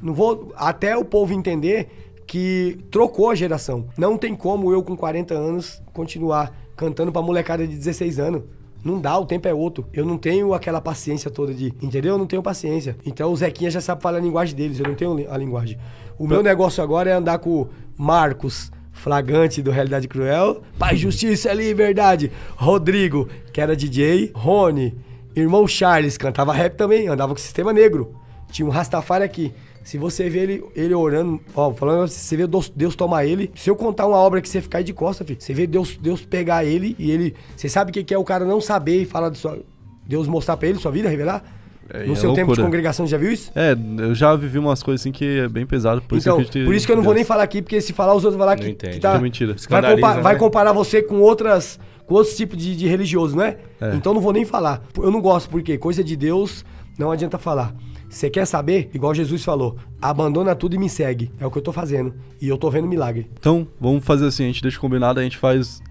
Não vou. Até o povo entender que trocou a geração. Não tem como eu, com 40 anos, continuar cantando pra molecada de 16 anos. Não dá, o tempo é outro. Eu não tenho aquela paciência toda de. Entendeu? Eu não tenho paciência. Então o Zequinha já sabe falar a linguagem deles, eu não tenho a linguagem. O meu negócio agora é andar com o Marcos, Flagante do Realidade Cruel, Paz, Justiça e Liberdade, Rodrigo, que era DJ, Rony, irmão Charles, cantava rap também, andava com Sistema Negro. Tinha um Rastafari aqui. Se você vê ele, ele orando, ó, falando, você vê Deus, Deus tomar ele, se eu contar uma obra que você ficar aí de costa, filho, você vê Deus, Deus pegar ele e ele. Você sabe o que que é o cara não saber e falar de sua. Deus mostrar pra ele sua vida, revelar?
É,
no
é
seu tempo de congregação, já viu isso?
É, eu já vivi umas coisas assim que é bem pesado. Por
então,
isso que,
por isso que eu não vou nem falar aqui, porque se falar, os outros vão falar que, que tá.
É mentira.
Vai, compa- vai
né?
comparar você com outras. Com outros tipos de, de religioso, não é?
É.
Então não vou nem falar. Eu não gosto, porque coisa de Deus não adianta falar. Você quer saber? Igual Jesus falou, abandona tudo e me segue. É o que eu tô fazendo. E eu tô vendo milagre.
Então, vamos fazer assim, a gente deixa combinado, a gente faz.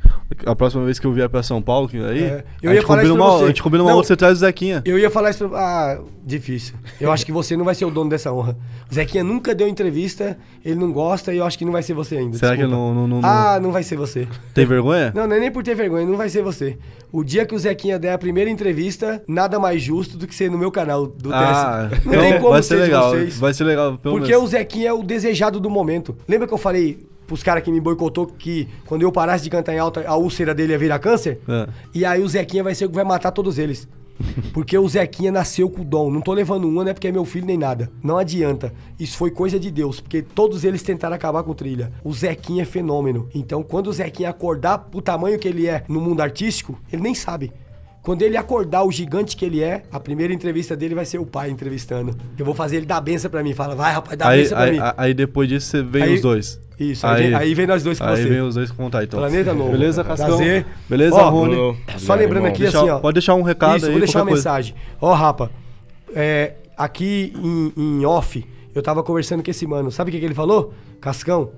A próxima vez que eu vier pra São Paulo, que aí.
É, eu
a,
ia
gente
falar
combina
isso
uma,
você.
a gente combina uma
Não.
outra, você traz o Zequinha.
Eu ia falar isso pra... Ah, difícil. Eu acho que você não vai ser o dono dessa honra. O Zequinha nunca deu entrevista, ele não gosta e eu acho que não vai ser você ainda.
Será que
desculpa.
não- não- não- não-
Ah, não vai ser você.
Tem vergonha?
Não, não é nem por ter vergonha, não vai ser você. O dia que o Zequinha der a primeira entrevista, nada mais justo do que ser no meu canal do
Ah,
TS. Não
então
tem como
vai ser
de
legal.
vocês.
Vai ser legal, pelo
Porque
menos.
o Zequinha é o desejado do momento. Lembra que eu falei pros caras que me boicotou que quando eu parasse de cantar em alta, a úlcera dele ia virar câncer?
É.
E aí o Zequinha vai ser o que vai matar todos eles. Porque o Zequinha nasceu com o dom. Não tô levando uma, não é porque é meu filho nem nada. Não adianta. Isso foi coisa de Deus. Porque todos eles tentaram acabar com o trilha. O Zequinha é fenômeno. Então, quando o Zequinha acordar pro tamanho que ele é no mundo artístico, ele nem sabe. Quando ele acordar o gigante que ele é, a primeira entrevista dele vai ser o pai entrevistando. Eu vou fazer ele dar benção pra mim. Fala, vai, rapaz, dá
Aí,
benção pra
aí,
mim.
aí depois disso você vem
Aí-
os dois.
Isso, aí, vem, aí vem nós dois com
aí
você.
vem os dois contar então.
Planeta Novo.
Beleza, Cascão?
Prazer.
Beleza,
Ó,
Rony?
Bruno.
Só lembrando
irmão.
aqui
Deixa-
assim, ó.
pode deixar um recado
Isso,
aí,
vou deixar uma
coisa.
mensagem. Ó, rapa, é, aqui em, em off, eu tava conversando com esse mano. Sabe o que, que ele falou? Cascão,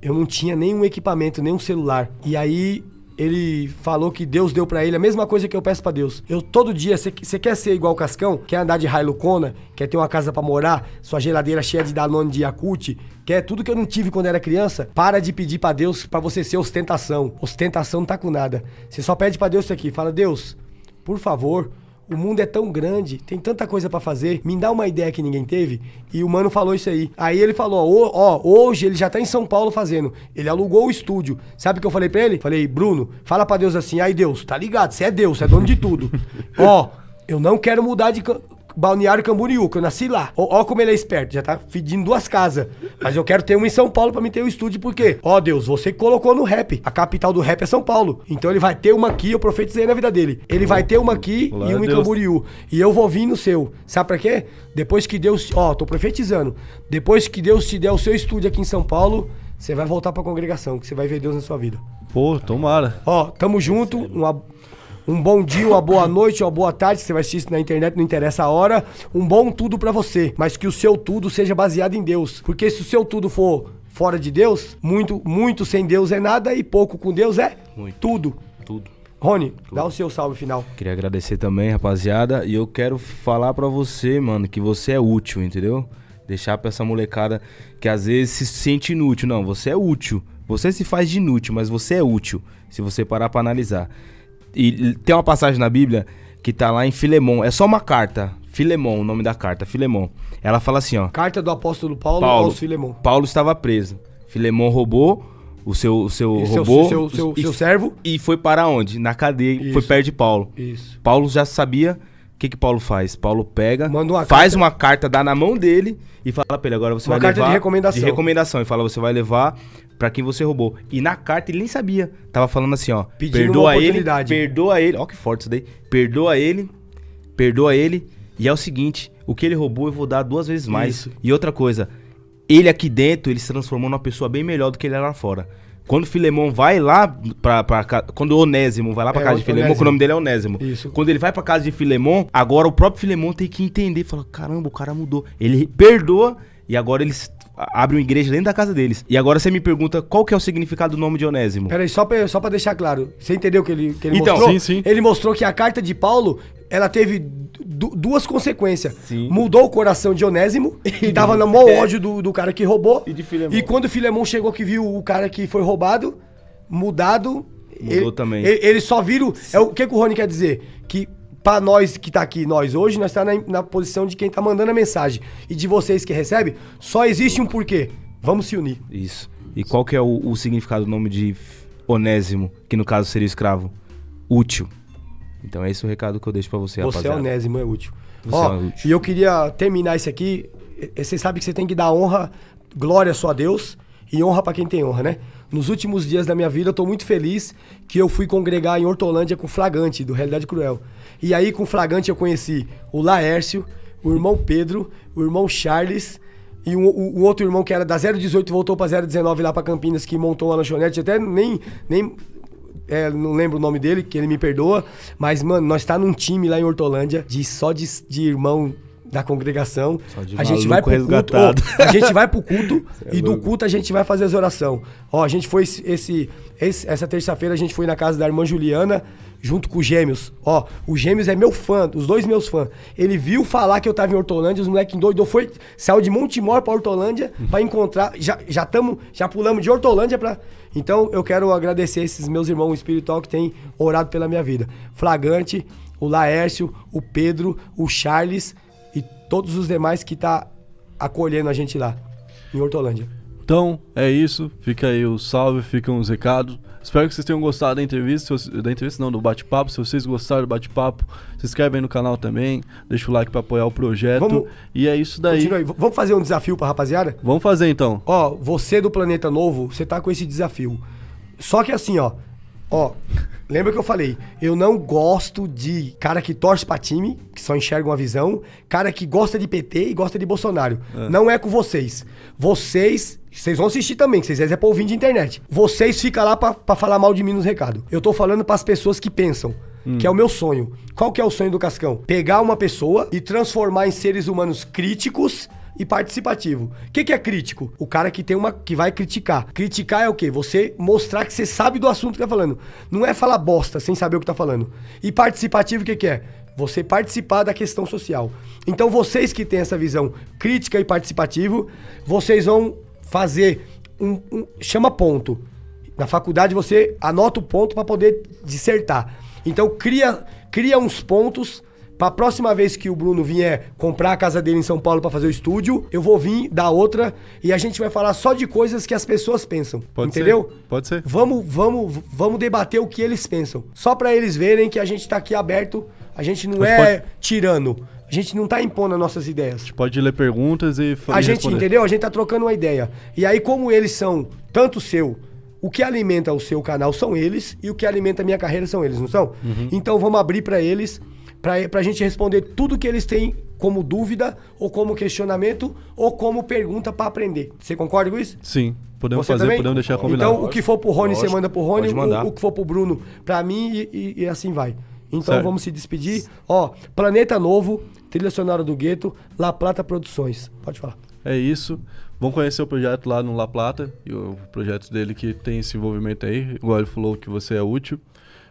eu não tinha nenhum equipamento, nenhum celular. E aí ele falou que Deus deu pra ele a mesma coisa que eu peço pra Deus. Eu todo dia, você quer ser igual o Cascão? Quer andar de Hilux Quer ter uma casa pra morar? Sua geladeira cheia de Danone de Yakult? Quer tudo que eu não tive quando era criança? Para de pedir pra Deus pra você ser ostentação. Ostentação não tá com nada. Você só pede pra Deus isso aqui. Fala, Deus, por favor, o mundo é tão grande, tem tanta coisa pra fazer, me dá uma ideia que ninguém teve. E o mano falou isso aí. Aí ele falou: ó, ó, hoje ele já tá em São Paulo fazendo. Ele alugou o estúdio. Sabe o que eu falei pra ele? Falei, Bruno, fala pra Deus assim: ai Deus, tá ligado? Você é Deus, você é dono de tudo. ó, eu não quero mudar de. Balneário Camboriú, que eu nasci lá. Ó, ó como ele é esperto, já tá pedindo duas casas. Mas eu quero ter uma em São Paulo pra me ter o um estúdio, por quê? Ó Deus, você colocou no rap. A capital do rap é São Paulo. Então ele vai ter uma aqui, eu profetizei na vida dele. Ele vai ter uma aqui
Glória
e uma em. Camboriú. E eu vou vir no seu. Sabe pra quê? Depois que Deus. Ó, tô profetizando. Depois que Deus te der o seu estúdio aqui em São Paulo, você vai voltar pra congregação, que você vai ver Deus na sua vida.
Pô, tomara.
Ó, tamo junto. uma- um bom dia, uma boa noite, uma boa tarde. Você vai assistir isso na internet, não interessa a hora. Um bom tudo pra você. Mas que o seu tudo seja baseado em Deus. Porque se o seu tudo for fora de Deus, muito, muito sem Deus é nada e pouco com Deus é
Muito.
tudo.
Tudo.
Rony, dá o seu salve final.
Queria agradecer também, rapaziada. E eu quero falar pra você, mano, que você é útil, entendeu? Deixar pra essa molecada que às vezes se sente inútil. Não, você é útil. Você se faz de inútil, mas você é útil. Se você parar pra analisar. E tem uma passagem na Bíblia que tá lá em Filemon. É só uma carta. Filemon, o nome da carta, Filemon. Ela fala assim, ó.
Carta do apóstolo Paulo,
Paulo,
aos Filemon.
Paulo estava preso. Filemon roubou o seu, o seu
E seu-
roubou
seu- seu-
e,
seu servo?
e foi para onde? Na cadeia,
Isso.
foi perto de Paulo.
Isso.
Paulo já sabia o que que Paulo faz. Paulo pega,
uma
faz
carta.
uma carta, dá na mão dele e fala pra ele agora você
Uma
vai
carta de
levar
recomendação.
de recomendação e fala você vai levar pra quem você roubou. E na carta ele nem sabia. Tava falando assim, ó,
Pedindo
perdoa ele, perdoa ele. Ó que forte isso daí. Perdoa ele, perdoa ele e é o seguinte, o que ele roubou eu vou dar duas vezes mais.
Isso.
E outra coisa, ele aqui dentro, ele se transformou numa pessoa bem melhor do que ele era lá fora. Quando Filemão vai lá pra, pra Quando Onésimo vai lá pra
É,
casa de Filemão, que o nome dele é Onésimo.
Isso.
Quando ele vai pra casa de Filemon, agora o próprio Filemon tem que entender. Fala, caramba, o cara mudou. Ele perdoa e agora eles abrem uma igreja dentro da casa deles. E agora você me pergunta qual que é o significado do nome de Onésimo.
Peraí, só pra, só pra deixar claro. Você entendeu que ele, que ele
Então,
mostrou?
sim, sim.
Ele mostrou que a carta de Paulo, ela teve du- duas consequências.
Sim.
Mudou o coração de Onésimo, que tava no maior ódio do, do cara que roubou.
E de Filemon.
E quando o Filemão chegou que viu o cara que foi roubado, mudado...
Mudou
ele,
também.
Ele, ele só viram... É, o que, que o Rony quer dizer? Que pra nós que tá aqui, nós hoje, nós tá na, na posição de quem tá mandando a mensagem. E de vocês que recebem, só existe um porquê. Vamos se unir.
Isso. E qual que é o, o significado do nome de Onésimo, que no caso seria escravo? Útil. Então é esse o recado que eu deixo pra você,
Você é
rapaziada.
onésimo, é útil.
Você
Ó,
é útil.
e eu queria terminar isso aqui. Você sabe que você tem que dar honra, glória só a Deus e honra pra quem tem honra, né? Nos últimos dias da minha vida, eu tô muito feliz que eu fui congregar em Hortolândia com o Flagante, do Realidade Cruel. E aí, com o Flagante, eu conheci o Laércio, o irmão Pedro, o irmão Charles e um, o, o outro irmão que era da 018 voltou pra 019 lá pra Campinas, que montou uma lanchonete. Até nem, nem é, não lembro o nome dele, que ele me perdoa. Mas, mano, nós tá num time lá em Hortolândia, de, só de, de irmão da congregação.
Só de
a gente vai pro culto.
resgatado.
ó, a gente vai pro culto
é
e do culto a gente vai fazer as orações. Ó, a gente foi esse, esse- essa terça-feira a gente foi na casa da irmã Juliana junto com os Gêmeos. Ó, o Gêmeos é meu fã, os dois meus fãs. Ele viu falar que eu tava em Hortolândia, os moleques doidos, foi saiu de Montemor pra Hortolândia pra encontrar, já já tamo, já pulamos de Hortolândia pra Então eu quero agradecer esses meus irmãos espiritual que têm orado pela minha vida. Flagante, o Laércio, o Pedro, o Charles todos os demais que tá acolhendo a gente lá em Hortolândia.
Então, é isso. Fica aí o salve, ficam os recados. Espero que vocês tenham gostado da entrevista. Da entrevista não, do bate-papo. Se vocês gostaram do bate-papo, se inscreve aí no canal também. Deixa o like pra apoiar o projeto.
Vamos-
E é isso daí.
Vamos fazer um desafio pra rapaziada?
Vamos fazer então.
Ó, você do Planeta Novo, você tá com esse desafio. Só que assim, ó. Ó, lembra que eu falei? Eu não gosto de cara que torce pra time, que só enxerga uma visão, cara que gosta de PT e gosta de Bolsonaro. Não é com vocês. Vocês. Vocês vão assistir também, que vocês é pra ouvir de internet. Vocês ficam lá pra, pra falar mal de mim nos recados. Eu tô falando pras pessoas que pensam. Que é o meu sonho. Qual que é o sonho do Cascão? Pegar uma pessoa e transformar em seres humanos críticos e participativo. O que, que é crítico? O cara que tem uma que vai criticar. Criticar é o quê? Você mostrar que você sabe do assunto que tá falando. Não é falar bosta sem saber o que tá falando. E participativo o que, que é? Você participar da questão social. Então vocês que têm essa visão crítica e participativo, vocês vão fazer um, um- chama ponto. Na faculdade você anota o ponto para poder dissertar. Então cria, cria uns pontos Pra próxima vez que o Bruno vier comprar a casa dele em São Paulo pra fazer o estúdio, eu vou vir dar outra e a gente vai falar só de coisas que as pessoas pensam.
Pode
entendeu?
ser. Pode ser.
Vamos, vamos, vamos debater o que eles pensam. Só pra eles verem que a gente tá aqui aberto, a gente não
Mas
é
pode-
tirano. A gente não tá impondo as nossas ideias.
Pode ler perguntas e fa-
A gente,
responder.
entendeu? A gente tá trocando uma ideia. E aí, como eles são tanto seu, o que alimenta o seu canal são eles e o que alimenta a minha carreira são eles, não são?
Uhum.
Então vamos abrir pra eles, pra, pra gente responder tudo que eles têm como dúvida, ou como questionamento, ou como pergunta pra aprender. Você concorda com isso?
Sim, podemos
Você
fazer,
também?
podemos deixar combinado.
Então, o que for pro Rony, você
Lógico,
manda pro Rony, o, o que for pro Bruno, pra mim, e, e- e assim vai. Então,
Certo.
vamos se despedir. Ó, Planeta Novo, trilha sonora do Gueto, La Plata Produções. Pode falar.
É isso. Vão conhecer o projeto lá no La Plata e o projeto dele que tem esse envolvimento aí. Igual ele falou que você é útil.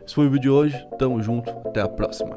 Esse foi o vídeo de hoje. Tamo junto. Até a próxima.